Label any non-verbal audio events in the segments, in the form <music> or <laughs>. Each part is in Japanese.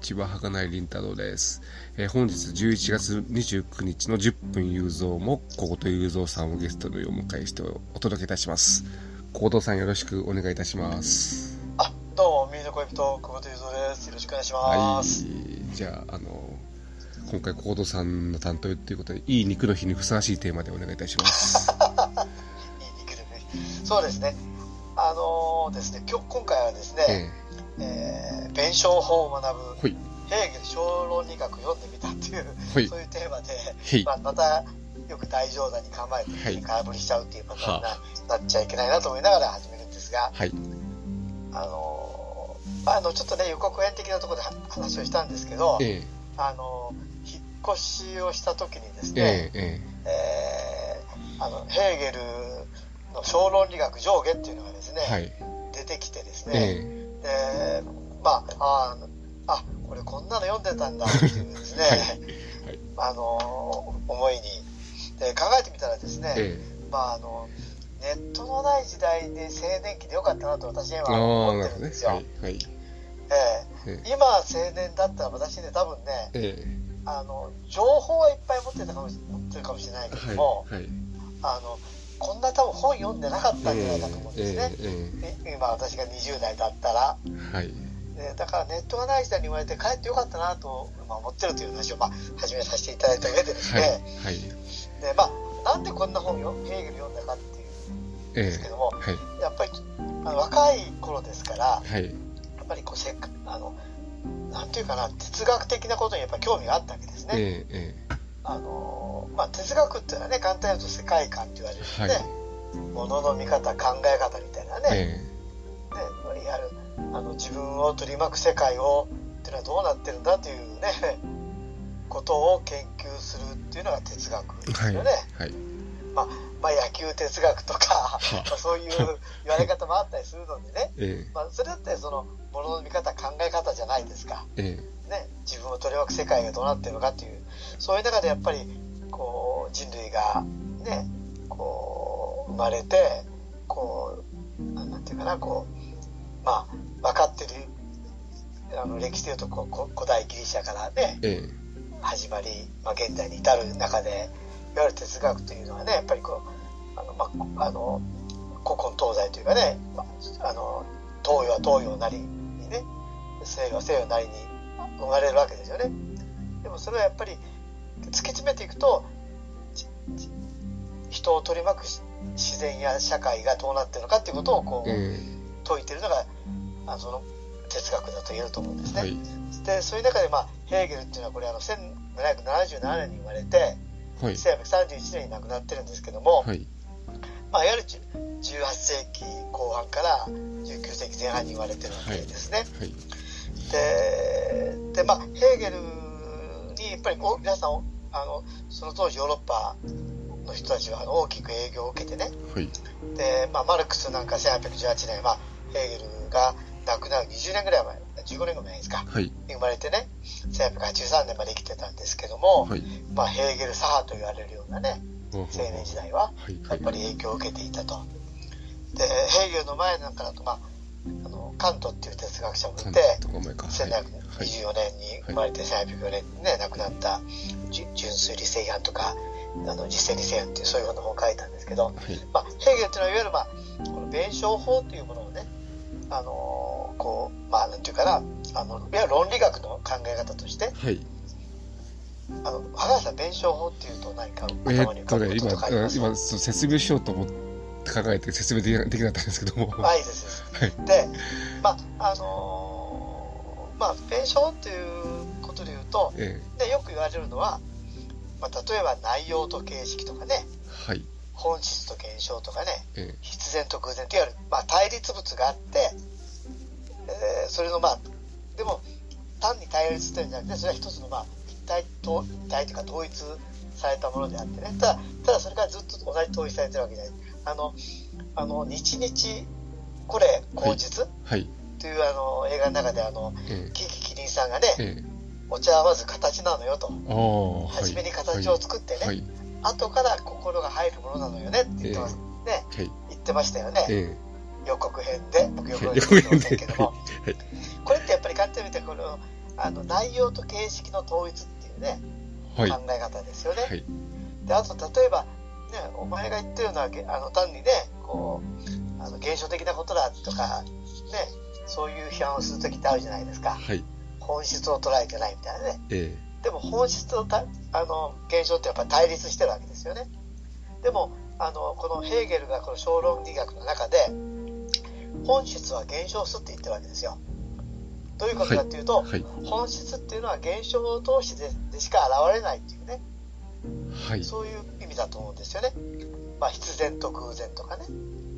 ちは、儚いりんたろうです。えー本日11月29日の10分雄三も、小言雄三さんをゲストにお迎えしてお届けいたします。小言さんよろしくお願いいたします。あ、どうも、ミーの恋人、久保田雄三です。よろしくお願いしはます。い、じゃあ、あの、今回小言さんの担当ということで、いい肉の日にふさわしいテーマでお願いいたします。<laughs> いい肉でね。そうですね。あのーですね、今日、今回はですえね、えー弁証法を学ぶ、ヘーゲル小論理学を読んでみたっていう、そういうテーマで、まあ、また、よく大冗談に構えて、はい。空振りしちゃうっていうパターンにな,、はなっちゃいけないなと思いながら始めるんですが、はい、あのーまあ、あの、ちょっとね、予告編的なところで話をしたんですけど、えあのー引っ越しをした時にですー、ね、えー、ええ。ーあのヘーゲルの小論理学上下っていうのがですね、ー、はい、出てきてですえね、でまあああこれこんなの読んでたんだっていうですね、はい。はい。あの思いに。で考えてみたらですね、ー、え。まああのネットのない時代で青年期でよかったなと私は思ってるんです。よ。はい、はい、ええ。え今青年だったら私ね多分ねー、え。あの情報はいっぱい持ってたかもし持ってるかもしれないけー、ども、はい、はい、あのこんな多分本読んでなかったんじゃないかと思うんですね、えー、えい今私が20代だったら、ー、はい、ねだからネットがない時代に生まれて帰ってよかったなと、まあ、思ってるという話を、まあ、始めさせていただいた上でですはい、ね、はい、でまあ、なんでこんな本をヘーゲル読んだかっていうんえですけども、ー、はい、やっぱりあの若い頃ですからはい、やっぱりこうせっかあのなんていうかな哲学的なことにやっぱり興味があったわけですね、えー、えあのまあ、哲学っていうのはね簡単に言うと世界観って言われるー、ね、はい、ものの見方考え方みたいなね、えね、いわゆるあの自分を取り巻く世界をっていうのはどうなってるんだというね <laughs> ことを研究するっていうのが哲学でー、はい、すよね、はい、まあ、まあ野球哲学とかまあそういう言われ方もあったりするのでね、<laughs> えまあ、それだってそのものの見方考え方じゃないですか、ー、え。ね、自分を取り巻く世界がどうなってるのかっていうそういう中でやっぱりこう人類がねこう生まれてこうななんていうかなこうまあ分かってるあの歴史でいうとこうこ古代ギリシャからねー、え。始まり、まあ、現代に至る中でいわゆる哲学というのはねやっぱりこうあの、まあ、あの古今東西というかね、まあ、あの東洋は東洋なりにね西洋は西洋なりに生まれるわけですよね。でもそれはやっぱり突き詰めていくと人を取り巻くし自然や社会がどうなってるのかっていうことをこー、うえ説いてるのがあその哲学だと言えると思うんですー、ね。はい、でそういう中で、まあ、ヘーゲルっていうのはこれあの1777年に生まれてはい、1831年に亡くなってるんですけども、はい、まあ、いわゆるじゅ18世紀後半から19世紀前半に生まれてるわけですね。はい、でで、まあ、ヘーゲルにやっぱりお皆さんあのその当時ヨーロッパの人たちは大きく影響を受けてね。はい、で、まあ、マルクスなんか1818年、まあ、ヘーゲルが亡くなる20年ぐらい前15年ぐらい前ですか。はい、に生まれてね1883年まで生きてたんですけども、はい、まあ、ヘーゲル左派と言われるようなね青青年時代ははい、やっぱり影響を受けていたと。でヘーゲルの前なんかだと、まあ、カントっていう哲学者もいてとか前か。はい、1724年に生まれて1804年にね亡くなったじ純粋理性批判とかあの実践理性批判っていうそういうような本を書いたんですけど、はい、まあ、ヘーゲルっていうのはいわゆる、まあ、この弁証法というものをねあのこうまあなんていうかなあのいわゆる論理学の考え方としてはい。あの高橋さん弁証法っていうと何かえ頭に浮かぶこととかあります？か今、そう説明しようと思って考えて説明できなできなかったんですけども。あいいですはい、でまああのーまあ弁証っていうことで言うと、えね、よく言われるのは、まあ、例えば内容と形式とかねー、はい、本質と現象とかねえ必然と偶然といわゆる、まあ、対立物があって、えーそれのまあでも単に対立してるんじゃなくてそれは一つのまあ一体と一体というか統一されたものであってね。ただただそれからずっと同じ統一されてるわけじゃないあのあの日々これ口実、ー、はい、というあの映画の中であのえキキキリンさんがねー、え。お茶はまず形なのよと。初めに形を作ってね、はい、後から心が入るものなのよねって言ってます、ね。はい、言ってましたよね、え予告編で僕予告編で。ませんけども、はい。これってやっぱり簡単に見てこのあの内容と形式の統一っていうね、はい。考え方ですよね。はい。であと例えば、ね、お前が言ったようなげあの単にねこうあの現象的なことだとか、ね、そういう批判をする時ってあるじゃないですか。はい。本質を捉えてないみたいなね。えでも本質とたあの現象ってやっぱり対立してるわけですよね。でもあのこのヘーゲルがこの小論理学の中で本質は現象すって言ってるわけですよ。どういうことかっていうと、えはい。本質っていうのは現象を通してででしか現れないっていうねはい。そういう意味だと思うんですよね。まあ、必然と偶然とかね。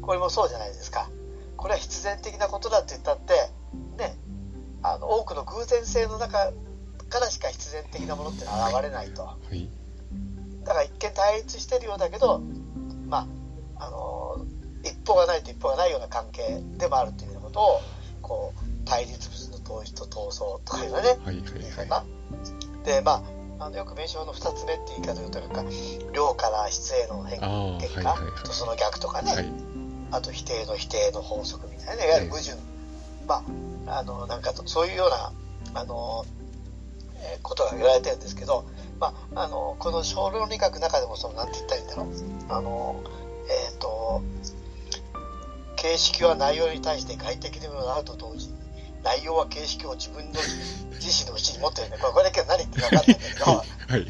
これもそうじゃないですか。これは必然的なことだって言ったって、ね、あの、多くの偶然性の中からしか必然的なものってのは現れないと。はい。だから一見対立してるようだけど、まあ、あの、一方がないと一方がないような関係でもあるというようなことを、こう、対立物の統一と闘争とかいうのはね、はい。いいかはい。な。で、まあ、あのよく名称の二つ目って言い方と、なんか、量から質への変ああ、はい。はい。はいとその逆とかね、はい。あと否定の否定の法則みたいなね、いわゆる矛盾、まあ、あの、なんかと、そういうような、あの、えーことが言われてるんですけど、まあ、あの、この小論理学の中でも、その、なんて言ったらいいんだろう。あの、えっ、と、形式は内容に対して外的でものであると同時に、内容は形式を自分の自身の内に持ってるんで、これ、<laughs> これだけは何言ってるか分かんないんだけど、はい。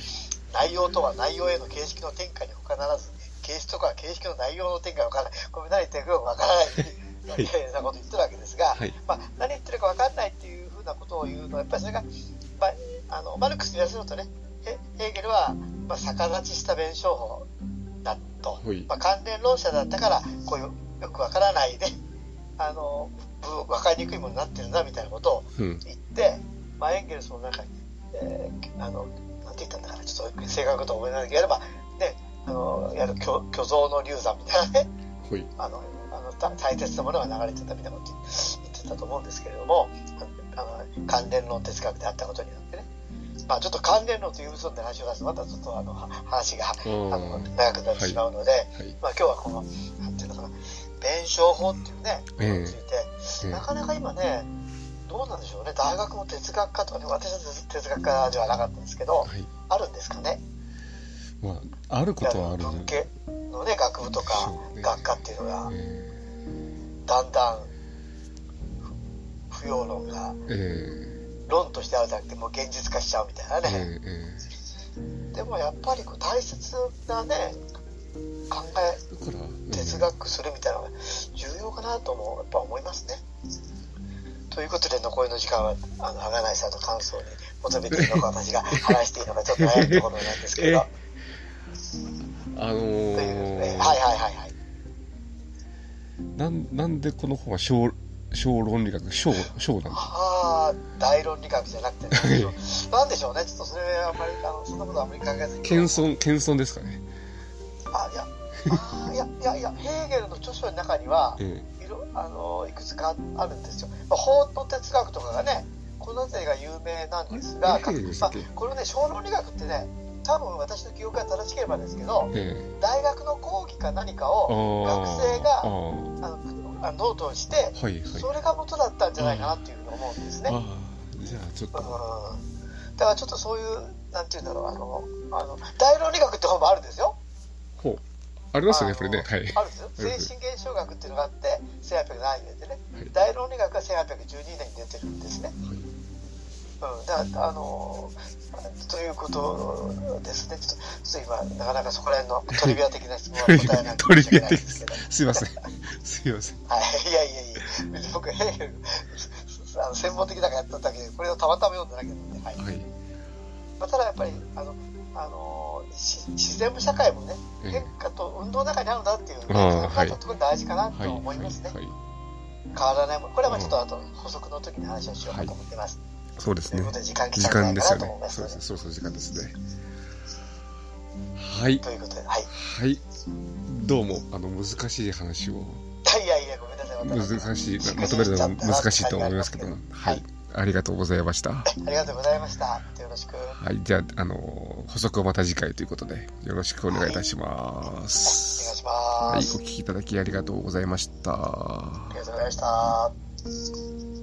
内容とは内容への形式の転換に他ならず、形式とかは形式の内容の転換が分からない。これ何言ってるか分からない。はい。みたいなこと言ってるわけですが、はい。まあ、何言ってるか分かんないっていうふうなことを言うのは、やっぱりそれが、まあ、あのマルクスに言わせるとね、ヘヘーゲルは、まあ、逆立ちした弁証法だと、はい。まあ、関連論者だったから、こういうよく分からないで、あの、ぶ分かりにくいものになってるなみたいなことをうん。言って、まあ、エンゲルスの中に、えーあの、なんて言ったんだかな、ちょっと正確とは思い出ないけど、やれば、ね、あの、やる虚虚像の流産みたいなね、はい。あの、あのた大切なものが流れてたみたいなこと言ってたと思うんですけれども、あの関連論哲学であったことによってね、まあちょっと関連論という嘘の話を出すと、またちょっとあのは話があの長くなってしまうので、はい。まあ今日はこの、なんていうのかな、弁証法っていうね、について、ええ。なかなか今ね、どうなんでしょうね、大学も哲学科とかね、私は哲学科ではなかったんですけど、はい。あるんですかね、まあ、あることはある文系のね、学部とか学科っていうのが、えだんだん不不要論が論としてあるじゃなくて、もう現実化しちゃうみたいなね。でもやっぱりこう大切なね、考え、哲学するみたいなのが重要かなともやっぱ思いますね。ということで残りの時間は、あの、鋼さんの感想に求めているのか私が話していいのかちょっと悩むところなんですけど。あのというねー、はいはいはいはい。なんなんでこの本は小小論理学小小なんだ？はあ、大論理学じゃなくてね、<laughs> なんでしょうね、ちょっとそれあんまり、あの、そんなことはあんまり考えずに。謙遜謙遜ですかねあ、いや、あいや、いや、いや、ヘーゲルの著書の中には、えいろ、あの、いくつかあるんですよ。まあ、法の哲学とかがね、この辺りが有名なんですが、まあこれね、小論理学ってね、多分私の記憶が正しければですけどえ、え。大学の講義か何かあをー。学生があのノートをして、はいはい。それが元だったんじゃないかなっていうふうに思うんですね。じゃあちょっうん。とだからちょっとそういう、なんていうんだろう、あの、あの大論理学って本もあるんですよ。ありますよねやっぱりね。はい。あるんですよ。精神現象学っていうのがあって、1807年でね、はい大論理学が1812年に出てるんですね。うん、だあのということですね。ちょっと、今、なかなかそこら辺のトリビア的な質問は答えない <laughs> トリビア的です。すいません。すいません。はい、いやいやいや、僕、ヘーゲル、あの専門的だからやっただけで、これをたまたま読んだだけなので、はい。はい。まあ、ただやっぱり、あの、あのし自然も社会もね、ええ変化と運動の中にあるんだっていうああのが、はいとても大事かなはいと思いますね。はいはい変わらないもの。これはまあちょっと後、補足の時に話をしようかと思ってます。そうですねということで、時間来時たんじゃないかなと間ですよね思いますので。そうですねそろそろ時間ですねはいということで、はい。はいどうもあの難しい話をいやいや、ごめんなさい。難しい私まとめるのは難しいと思いますけどもははいい。ありがとうございましたありがとうございました。よろしく。はいじゃああの補足はまた次回ということでよろしくお願いいたしまお願いすしまはい、す。お聞きいただきありがとうございました。ありがとうございました。